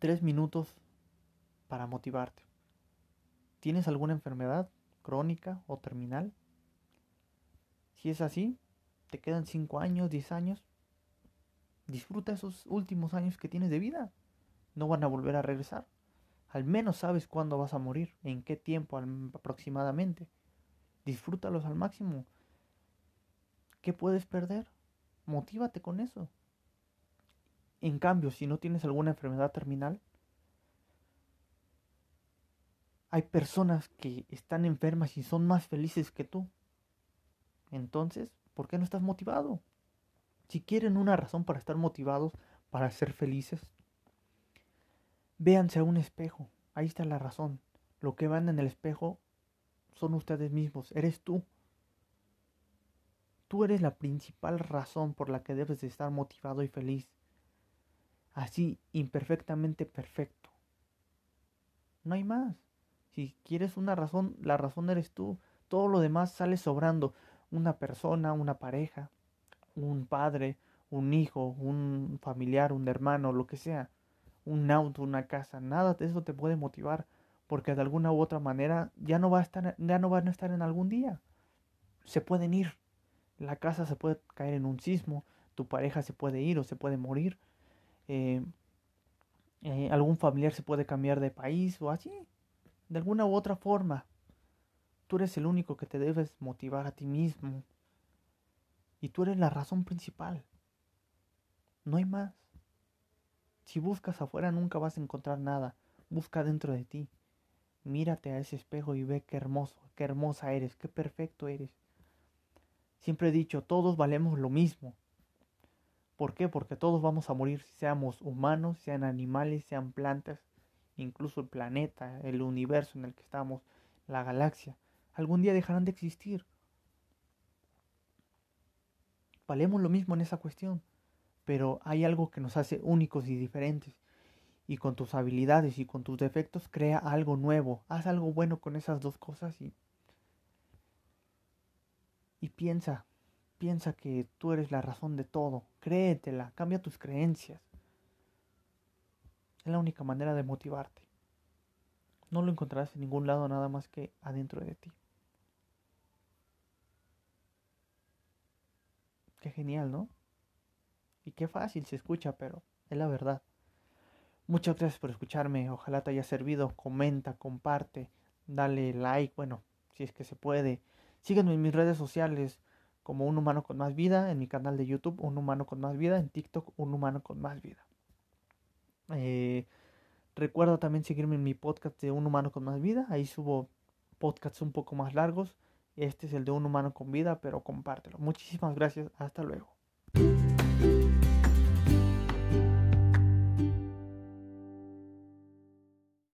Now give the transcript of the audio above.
tres minutos para motivarte. ¿Tienes alguna enfermedad crónica o terminal? Si es así, te quedan cinco años, diez años. Disfruta esos últimos años que tienes de vida. No van a volver a regresar. Al menos sabes cuándo vas a morir, en qué tiempo aproximadamente. Disfrútalos al máximo. ¿Qué puedes perder? Motívate con eso. En cambio, si no tienes alguna enfermedad terminal, hay personas que están enfermas y son más felices que tú. Entonces, ¿por qué no estás motivado? Si quieren una razón para estar motivados, para ser felices, véanse a un espejo. Ahí está la razón. Lo que van en el espejo son ustedes mismos, eres tú. Tú eres la principal razón por la que debes de estar motivado y feliz así imperfectamente perfecto. No hay más. Si quieres una razón, la razón eres tú. Todo lo demás sale sobrando. Una persona, una pareja, un padre, un hijo, un familiar, un hermano, lo que sea. Un auto, una casa. Nada de eso te puede motivar porque de alguna u otra manera ya no va a estar, ya no van a estar en algún día. Se pueden ir. La casa se puede caer en un sismo, tu pareja se puede ir o se puede morir, eh, eh, algún familiar se puede cambiar de país o así, de alguna u otra forma. Tú eres el único que te debes motivar a ti mismo. Y tú eres la razón principal. No hay más. Si buscas afuera nunca vas a encontrar nada. Busca dentro de ti. Mírate a ese espejo y ve qué hermoso, qué hermosa eres, qué perfecto eres. Siempre he dicho, todos valemos lo mismo. ¿Por qué? Porque todos vamos a morir, seamos humanos, sean animales, sean plantas, incluso el planeta, el universo en el que estamos, la galaxia. Algún día dejarán de existir. Valemos lo mismo en esa cuestión, pero hay algo que nos hace únicos y diferentes. Y con tus habilidades y con tus defectos crea algo nuevo. Haz algo bueno con esas dos cosas y, y piensa, Piensa que tú eres la razón de todo. Créetela, cambia tus creencias. Es la única manera de motivarte. No lo encontrarás en ningún lado nada más que adentro de ti. Qué genial, ¿no? Y qué fácil se escucha, pero es la verdad. Muchas gracias por escucharme. Ojalá te haya servido. Comenta, comparte, dale like, bueno, si es que se puede. Sígueme en mis redes sociales como un humano con más vida, en mi canal de YouTube un humano con más vida, en TikTok un humano con más vida. Eh, recuerda también seguirme en mi podcast de un humano con más vida, ahí subo podcasts un poco más largos. Este es el de un humano con vida, pero compártelo. Muchísimas gracias, hasta luego.